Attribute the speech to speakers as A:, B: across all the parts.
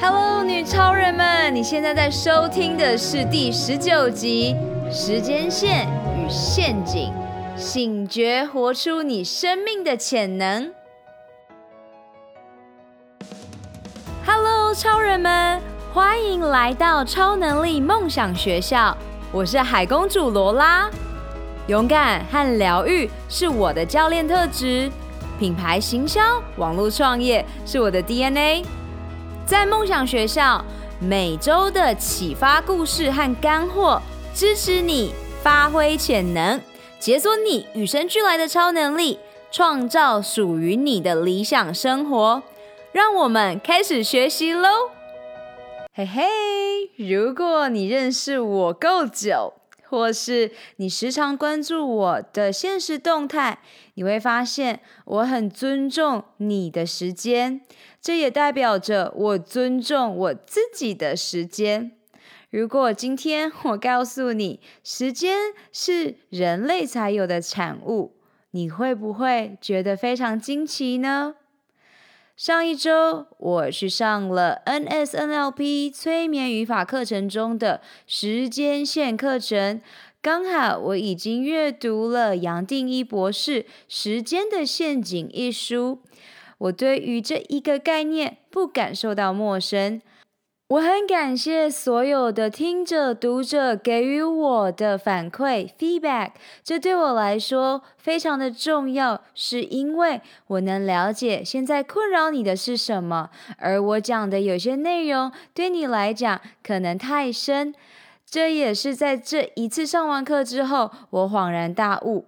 A: Hello，女超人们，你现在在收听的是第十九集《时间线与陷阱》，醒觉，活出你生命的潜能。Hello，超人们，欢迎来到超能力梦想学校，我是海公主罗拉。勇敢和疗愈是我的教练特质，品牌行销、网络创业是我的 DNA。在梦想学校，每周的启发故事和干货，支持你发挥潜能，解锁你与生俱来的超能力，创造属于你的理想生活。让我们开始学习喽！嘿嘿，如果你认识我够久，或是你时常关注我的现实动态，你会发现我很尊重你的时间，这也代表着我尊重我自己的时间。如果今天我告诉你，时间是人类才有的产物，你会不会觉得非常惊奇呢？上一周，我去上了 NSNLP 催眠语法课程中的时间线课程，刚好我已经阅读了杨定一博士《时间的陷阱》一书，我对于这一个概念不感受到陌生。我很感谢所有的听者、读者给予我的反馈 feedback，这对我来说非常的重要，是因为我能了解现在困扰你的是什么，而我讲的有些内容对你来讲可能太深，这也是在这一次上完课之后，我恍然大悟。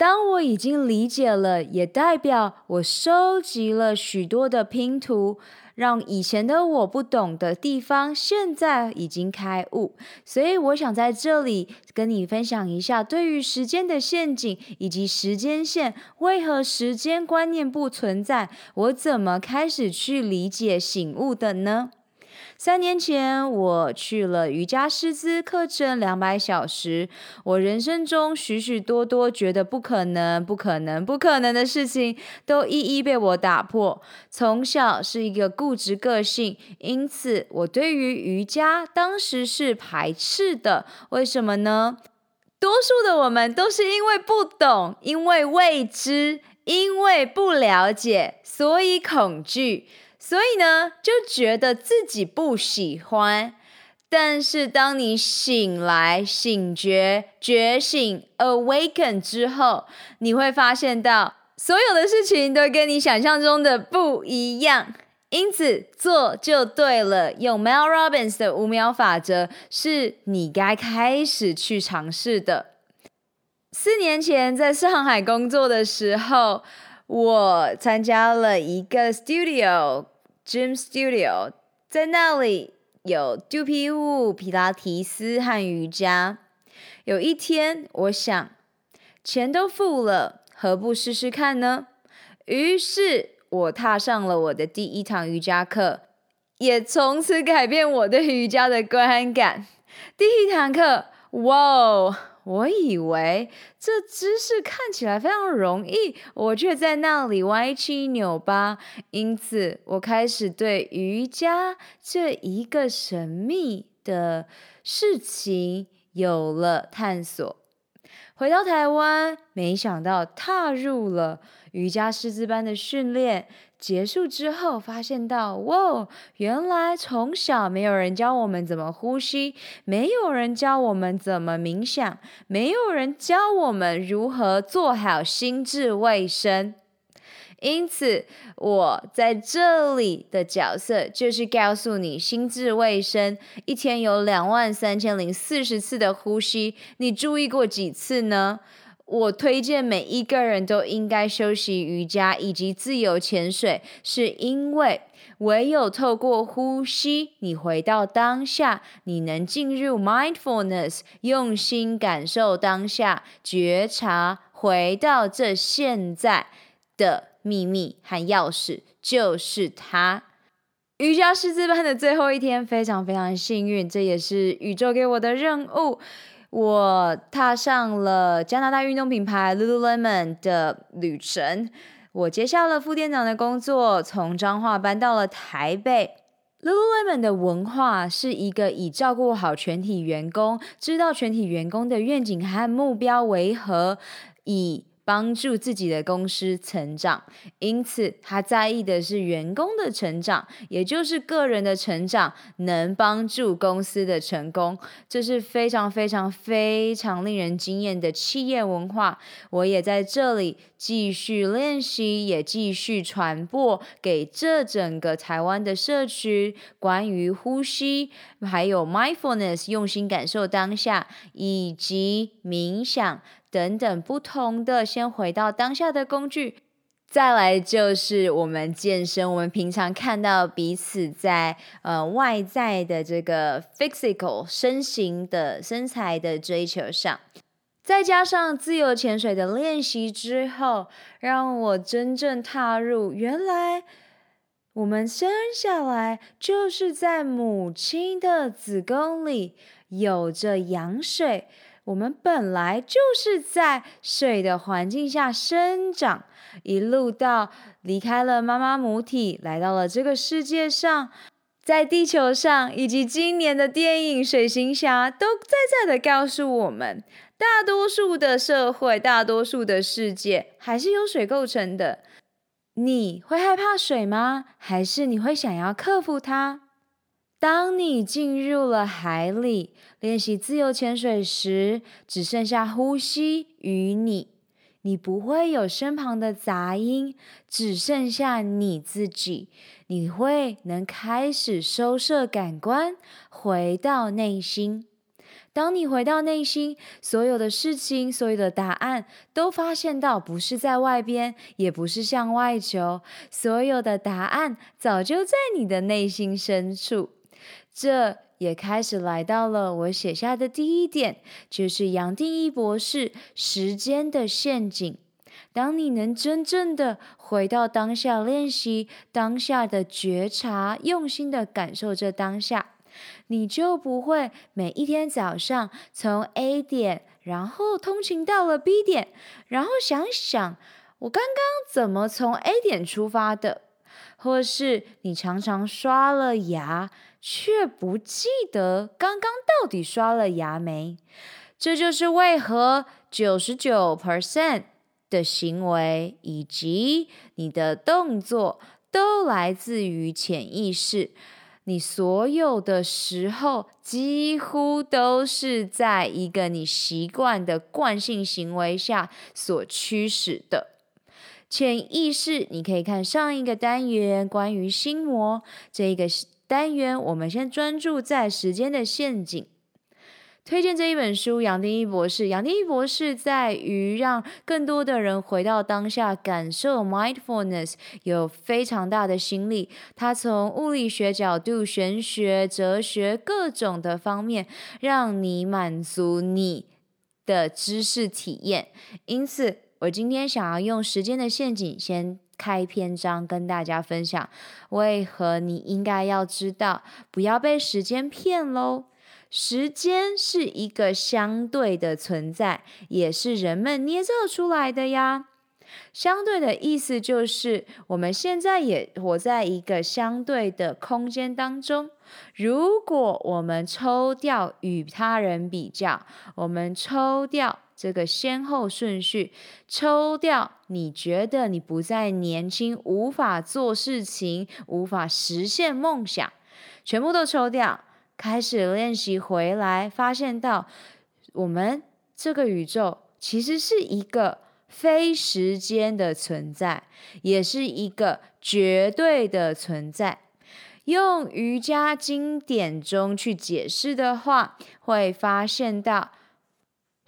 A: 当我已经理解了，也代表我收集了许多的拼图。让以前的我不懂的地方，现在已经开悟。所以我想在这里跟你分享一下，对于时间的陷阱以及时间线，为何时间观念不存在，我怎么开始去理解醒悟的呢？三年前，我去了瑜伽师资课程两百小时。我人生中许许多多觉得不可能、不可能、不可能的事情，都一一被我打破。从小是一个固执个性，因此我对于瑜伽当时是排斥的。为什么呢？多数的我们都是因为不懂，因为未知，因为不了解，所以恐惧。所以呢，就觉得自己不喜欢。但是当你醒来、醒觉、觉醒、awaken 之后，你会发现到所有的事情都跟你想象中的不一样。因此，做就对了。用 Mel Robbins 的五秒法则，是你该开始去尝试的。四年前在上海工作的时候，我参加了一个 studio。Gym Studio 在那里有肚皮舞、皮拉提斯和瑜伽。有一天，我想，钱都付了，何不试试看呢？于是，我踏上了我的第一堂瑜伽课，也从此改变我对瑜伽的观感。第一堂课，哇！我以为这姿势看起来非常容易，我却在那里歪七扭八。因此，我开始对瑜伽这一个神秘的事情有了探索。回到台湾，没想到踏入了瑜伽师资班的训练。结束之后，发现到，哇，原来从小没有人教我们怎么呼吸，没有人教我们怎么冥想，没有人教我们如何做好心智卫生。因此，我在这里的角色就是告诉你，心智卫生一天有两万三千零四十次的呼吸，你注意过几次呢？我推荐每一个人都应该修习瑜伽以及自由潜水，是因为唯有透过呼吸，你回到当下，你能进入 mindfulness，用心感受当下，觉察，回到这现在的秘密和钥匙就是它。瑜伽师资班的最后一天，非常非常幸运，这也是宇宙给我的任务。我踏上了加拿大运动品牌 Lululemon 的旅程。我接下了副店长的工作，从彰化搬到了台北。Lululemon 的文化是一个以照顾好全体员工，知道全体员工的愿景和目标为何，以帮助自己的公司成长，因此他在意的是员工的成长，也就是个人的成长，能帮助公司的成功。这是非常非常非常令人惊艳的企业文化。我也在这里继续练习，也继续传播给这整个台湾的社区关于呼吸，还有 mindfulness，用心感受当下，以及冥想。等等不同的，先回到当下的工具，再来就是我们健身。我们平常看到彼此在呃外在的这个 physical 身形的身材的追求上，再加上自由潜水的练习之后，让我真正踏入原来我们生下来就是在母亲的子宫里有着羊水。我们本来就是在水的环境下生长，一路到离开了妈妈母体，来到了这个世界上，在地球上，以及今年的电影《水行侠》都在在的告诉我们，大多数的社会，大多数的世界还是由水构成的。你会害怕水吗？还是你会想要克服它？当你进入了海里练习自由潜水时，只剩下呼吸与你，你不会有身旁的杂音，只剩下你自己。你会能开始收摄感官，回到内心。当你回到内心，所有的事情，所有的答案，都发现到不是在外边，也不是向外求，所有的答案早就在你的内心深处。这也开始来到了我写下的第一点，就是杨定一博士时间的陷阱。当你能真正的回到当下练习，当下的觉察，用心的感受这当下，你就不会每一天早上从 A 点，然后通勤到了 B 点，然后想想我刚刚怎么从 A 点出发的。或是你常常刷了牙，却不记得刚刚到底刷了牙没？这就是为何九十九 percent 的行为以及你的动作都来自于潜意识。你所有的时候几乎都是在一个你习惯的惯性行为下所驱使的。潜意识，你可以看上一个单元关于心魔这个单元，我们先专注在时间的陷阱。推荐这一本书，杨定一博士。杨定一博士在于让更多的人回到当下，感受 mindfulness，有非常大的心力。他从物理学角度、玄学、哲学各种的方面，让你满足你的知识体验。因此。我今天想要用时间的陷阱先开篇章，跟大家分享为何你应该要知道，不要被时间骗喽。时间是一个相对的存在，也是人们捏造出来的呀。相对的意思就是，我们现在也活在一个相对的空间当中。如果我们抽掉与他人比较，我们抽掉这个先后顺序，抽掉你觉得你不再年轻，无法做事情，无法实现梦想，全部都抽掉，开始练习回来，发现到我们这个宇宙其实是一个。非时间的存在，也是一个绝对的存在。用瑜伽经典中去解释的话，会发现到。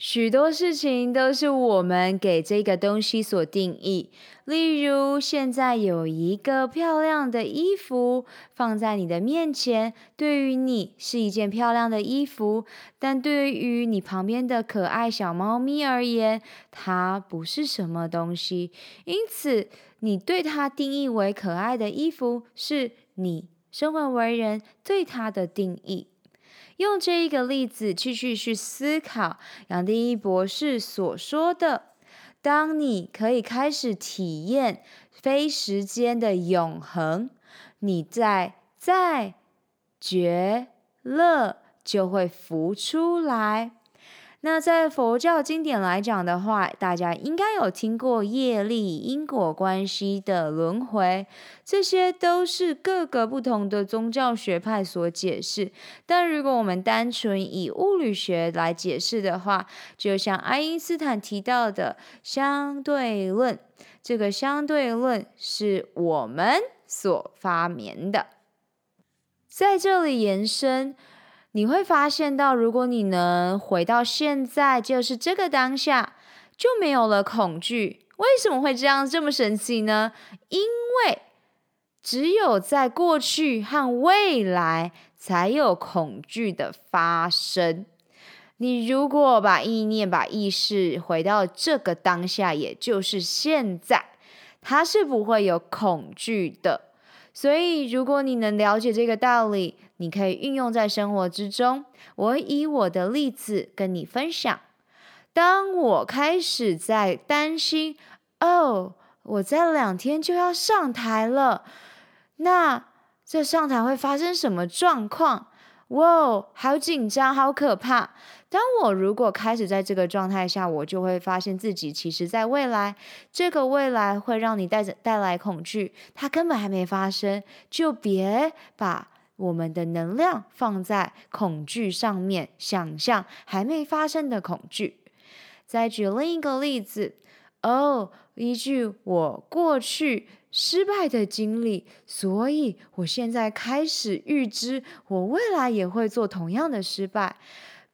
A: 许多事情都是我们给这个东西所定义。例如，现在有一个漂亮的衣服放在你的面前，对于你是一件漂亮的衣服，但对于你旁边的可爱小猫咪而言，它不是什么东西。因此，你对它定义为可爱的衣服，是你生而为人对它的定义。用这一个例子继续去思考杨定一博士所说的：当你可以开始体验非时间的永恒，你在在觉乐就会浮出来。那在佛教经典来讲的话，大家应该有听过业力、因果关系的轮回，这些都是各个不同的宗教学派所解释。但如果我们单纯以物理学来解释的话，就像爱因斯坦提到的相对论，这个相对论是我们所发明的。在这里延伸。你会发现到，如果你能回到现在，就是这个当下，就没有了恐惧。为什么会这样这么神奇呢？因为只有在过去和未来才有恐惧的发生。你如果把意念、把意识回到这个当下，也就是现在，它是不会有恐惧的。所以，如果你能了解这个道理，你可以运用在生活之中。我以我的例子跟你分享：当我开始在担心，哦，我在两天就要上台了，那这上台会发生什么状况？哇，好紧张，好可怕！当我如果开始在这个状态下，我就会发现自己其实在未来，这个未来会让你带着带来恐惧，它根本还没发生，就别把我们的能量放在恐惧上面，想象还没发生的恐惧。再举另一个例子，哦，依据我过去失败的经历，所以我现在开始预知，我未来也会做同样的失败。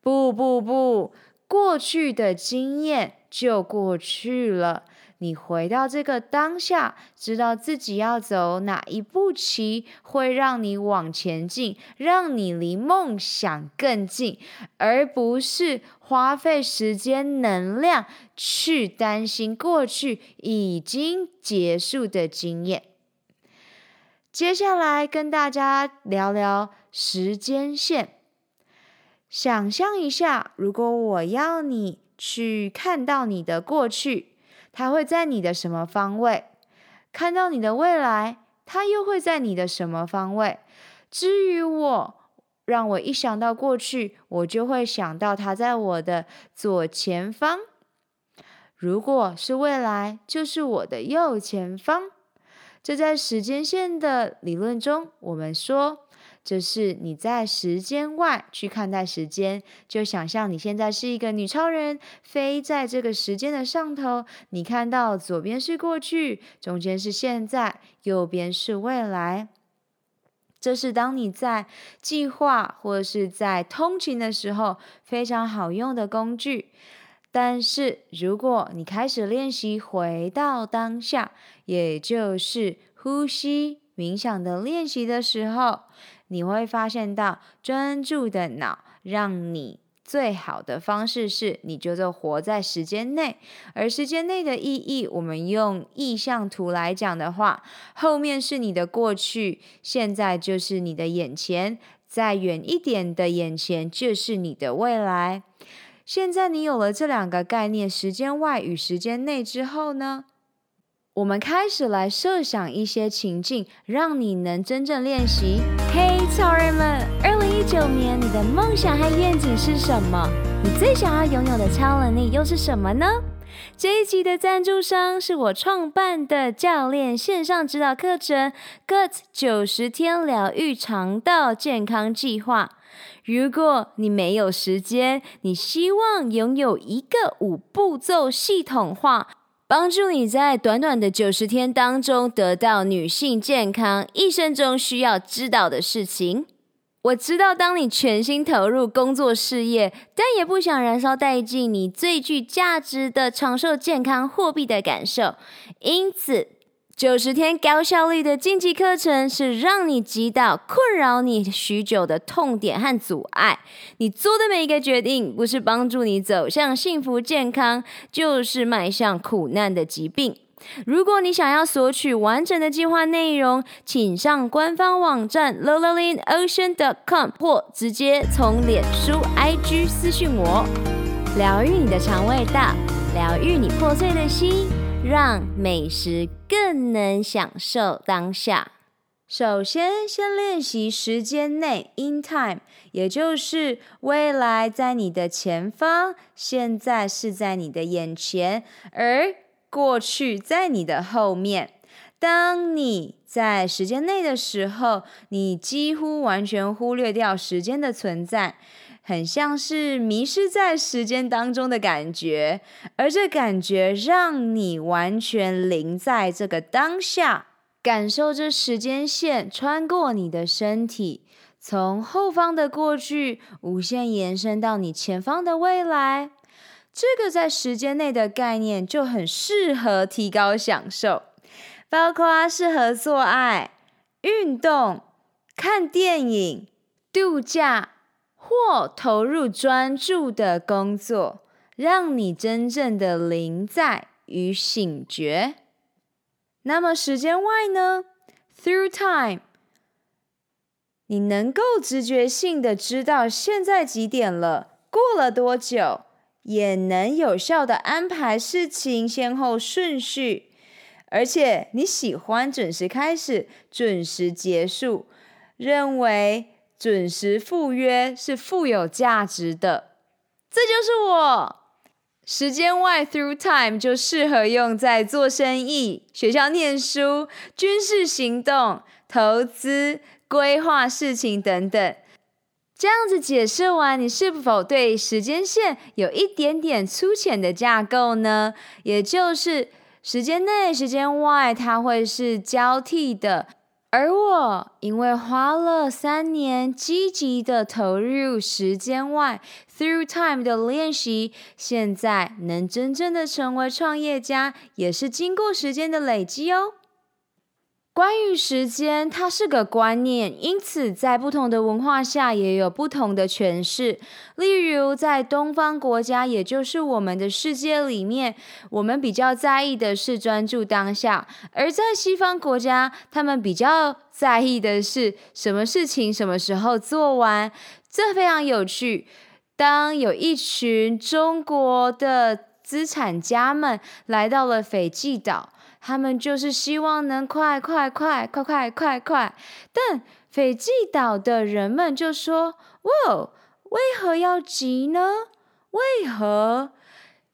A: 不不不，过去的经验就过去了。你回到这个当下，知道自己要走哪一步棋，会让你往前进，让你离梦想更近，而不是花费时间能量去担心过去已经结束的经验。接下来跟大家聊聊时间线。想象一下，如果我要你去看到你的过去，它会在你的什么方位？看到你的未来，它又会在你的什么方位？至于我，让我一想到过去，我就会想到它在我的左前方。如果是未来，就是我的右前方。这在时间线的理论中，我们说。就是你在时间外去看待时间，就想象你现在是一个女超人，飞在这个时间的上头。你看到左边是过去，中间是现在，右边是未来。这是当你在计划或是在通勤的时候非常好用的工具。但是如果你开始练习回到当下，也就是呼吸冥想的练习的时候，你会发现到专注的脑，让你最好的方式是，你就做活在时间内。而时间内的意义，我们用意象图来讲的话，后面是你的过去，现在就是你的眼前，再远一点的眼前就是你的未来。现在你有了这两个概念，时间外与时间内之后呢？我们开始来设想一些情境，让你能真正练习。Hey 超人们！二零一九年，你的梦想和愿景是什么？你最想要拥有的超能力又是什么呢？这一集的赞助商是我创办的教练线上指导课程《GUT 九十天疗愈肠道健康计划》。如果你没有时间，你希望拥有一个五步骤系统化。帮助你在短短的九十天当中得到女性健康一生中需要知道的事情。我知道，当你全心投入工作事业，但也不想燃烧殆尽你最具价值的长寿健康货币的感受，因此。九十天高效率的晋级课程是让你击倒困扰你许久的痛点和阻碍。你做的每一个决定，不是帮助你走向幸福健康，就是迈向苦难的疾病。如果你想要索取完整的计划内容，请上官方网站 l o l a l i n o c e a n c o m 或直接从脸书 IG 私讯我。疗愈你的肠胃道，疗愈你破碎的心。让美食更能享受当下。首先，先练习时间内 in time，也就是未来在你的前方，现在是在你的眼前，而过去在你的后面。当你在时间内的时候，你几乎完全忽略掉时间的存在，很像是迷失在时间当中的感觉，而这感觉让你完全临在这个当下。感受着时间线穿过你的身体，从后方的过去无限延伸到你前方的未来。这个在时间内的概念就很适合提高享受，包括适合做爱、运动、看电影、度假或投入专注的工作，让你真正的临在与醒觉。那么时间外呢？Through time，你能够直觉性的知道现在几点了，过了多久，也能有效的安排事情先后顺序，而且你喜欢准时开始，准时结束，认为准时赴约是富有价值的，这就是我。时间外 through time 就适合用在做生意、学校念书、军事行动、投资、规划事情等等。这样子解释完，你是否对时间线有一点点粗浅的架构呢？也就是时间内、时间外，它会是交替的。而我因为花了三年积极的投入时间外 through time 的练习，现在能真正的成为创业家，也是经过时间的累积哦。关于时间，它是个观念，因此在不同的文化下也有不同的诠释。例如，在东方国家，也就是我们的世界里面，我们比较在意的是专注当下；而在西方国家，他们比较在意的是什么事情什么时候做完。这非常有趣。当有一群中国的资产家们来到了斐济岛。他们就是希望能快快快快快快快，但斐济岛的人们就说：“哇，为何要急呢？为何？”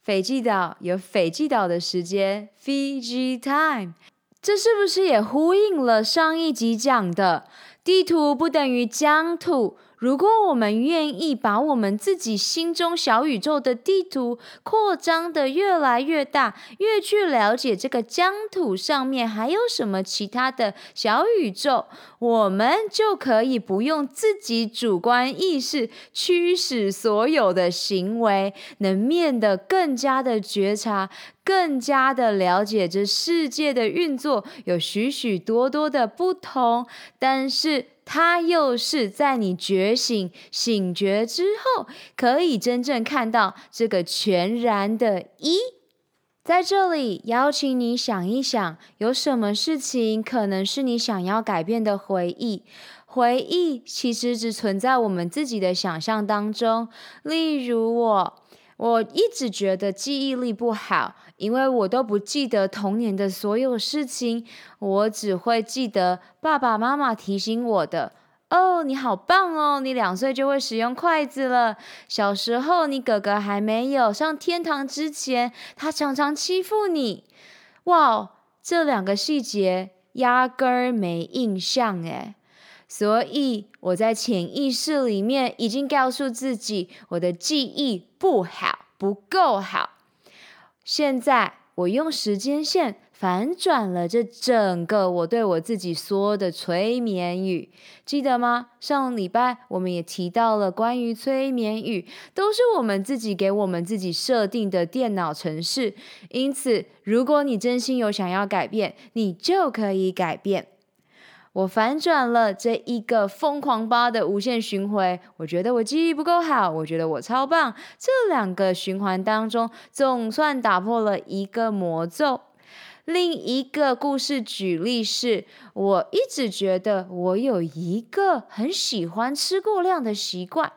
A: 斐济岛有斐济岛的时间，Fiji time，这是不是也呼应了上一集讲的地图不等于疆土？如果我们愿意把我们自己心中小宇宙的地图扩张得越来越大，越去了解这个疆土上面还有什么其他的小宇宙，我们就可以不用自己主观意识驱使所有的行为，能变得更加的觉察，更加的了解这世界的运作有许许多多的不同，但是。它又是在你觉醒、醒觉之后，可以真正看到这个全然的一。在这里，邀请你想一想，有什么事情可能是你想要改变的回忆？回忆其实只存在我们自己的想象当中。例如我。我一直觉得记忆力不好，因为我都不记得童年的所有事情，我只会记得爸爸妈妈提醒我的。哦，你好棒哦，你两岁就会使用筷子了。小时候你哥哥还没有上天堂之前，他常常欺负你。哇，这两个细节压根儿没印象诶。所以我在潜意识里面已经告诉自己，我的记忆不好，不够好。现在我用时间线反转了这整个我对我自己说的催眠语，记得吗？上礼拜我们也提到了关于催眠语，都是我们自己给我们自己设定的电脑程式。因此，如果你真心有想要改变，你就可以改变。我反转了这一个疯狂吧的无限循环，我觉得我记忆不够好，我觉得我超棒。这两个循环当中，总算打破了一个魔咒。另一个故事举例是，我一直觉得我有一个很喜欢吃过量的习惯。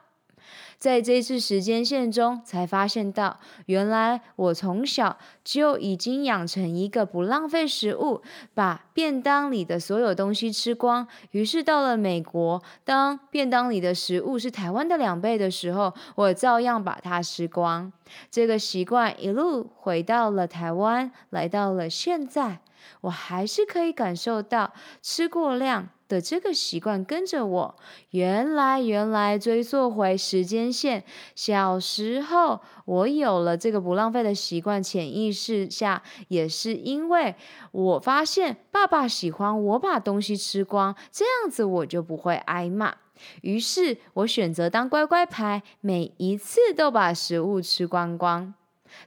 A: 在这次时间线中，才发现到，原来我从小就已经养成一个不浪费食物，把便当里的所有东西吃光。于是到了美国，当便当里的食物是台湾的两倍的时候，我照样把它吃光。这个习惯一路回到了台湾，来到了现在，我还是可以感受到吃过量的这个习惯跟着我，原来原来追溯回时间线，小时候我有了这个不浪费的习惯，潜意识下也是因为我发现爸爸喜欢我把东西吃光，这样子我就不会挨骂，于是我选择当乖乖牌，每一次都把食物吃光光。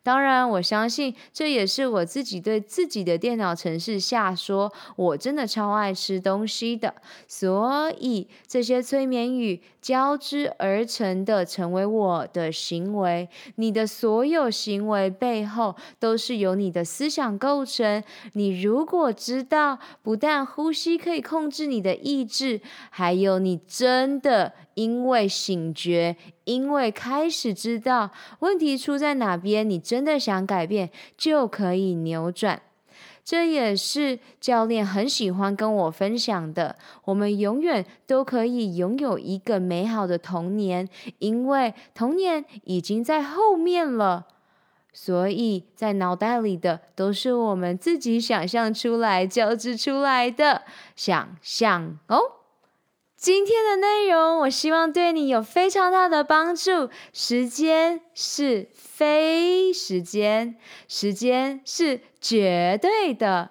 A: 当然，我相信这也是我自己对自己的电脑程式下说，我真的超爱吃东西的，所以这些催眠语交织而成的，成为我的行为。你的所有行为背后都是由你的思想构成。你如果知道，不但呼吸可以控制你的意志，还有你真的。因为醒觉，因为开始知道问题出在哪边，你真的想改变，就可以扭转。这也是教练很喜欢跟我分享的。我们永远都可以拥有一个美好的童年，因为童年已经在后面了，所以在脑袋里的都是我们自己想象出来、交织出来的想象哦。今天的内容，我希望对你有非常大的帮助。时间是非时间，时间是绝对的，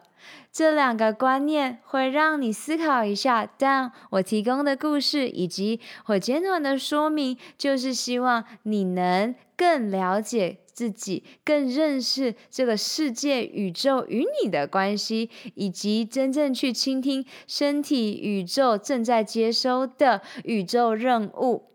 A: 这两个观念会让你思考一下。但我提供的故事以及我简短的说明，就是希望你能更了解。自己更认识这个世界、宇宙与你的关系，以及真正去倾听身体、宇宙正在接收的宇宙任务。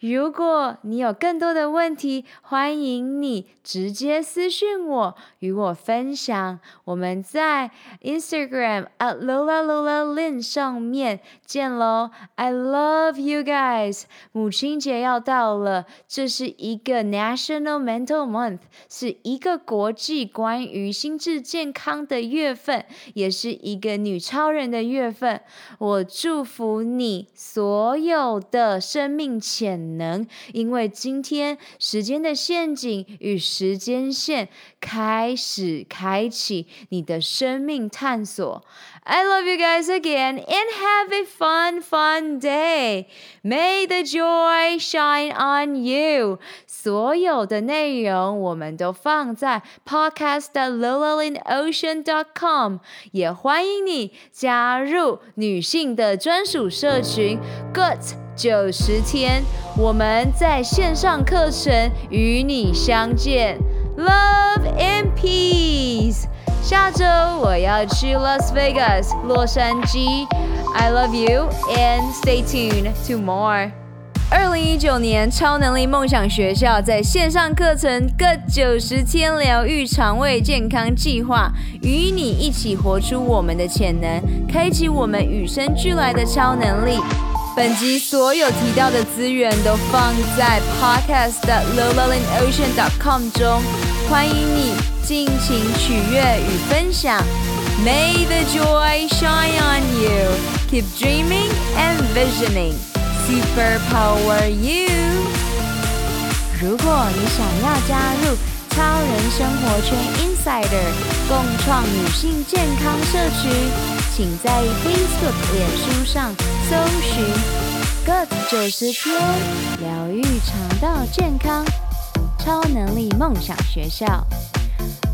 A: 如果你有更多的问题，欢迎你直接私信我，与我分享。我们在 Instagram at Lola Lola Lin 上面见喽！I love you guys。母亲节要到了，这是一个 National Mental Month，是一个国际关于心智健康的月份，也是一个女超人的月份。我祝福你所有的生命期潜能，因为今天时间的陷阱与时间线开始开启你的生命探索。I love you guys again and have a fun, fun day. May the joy shine on you. 所有的内容我们都放在 podcast lolalinocean.com，也欢迎你加入女性的专属社群 GOOD 九十天，我们在线上课程与你相见，Love and Peace。下周我要去 Las Vegas 洛杉矶，I love you and stay tuned to more。二零一九年超能力梦想学校在线上课程各九十天疗愈肠胃健康计划，与你一起活出我们的潜能，开启我们与生俱来的超能力。本集所有提到的资源都放在 podcast 的 lolalinocean.com 中，欢迎你尽情取悦与分享。May the joy shine on you. Keep dreaming and visioning. Superpower you. 如果你想要加入超人生活圈 Insider 共创女性健康社区。请在 Facebook、脸书上搜寻 “good 九十天疗愈肠道健康超能力梦想学校”。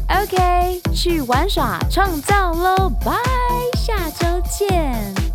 A: OK，去玩耍创造喽！拜，下周见。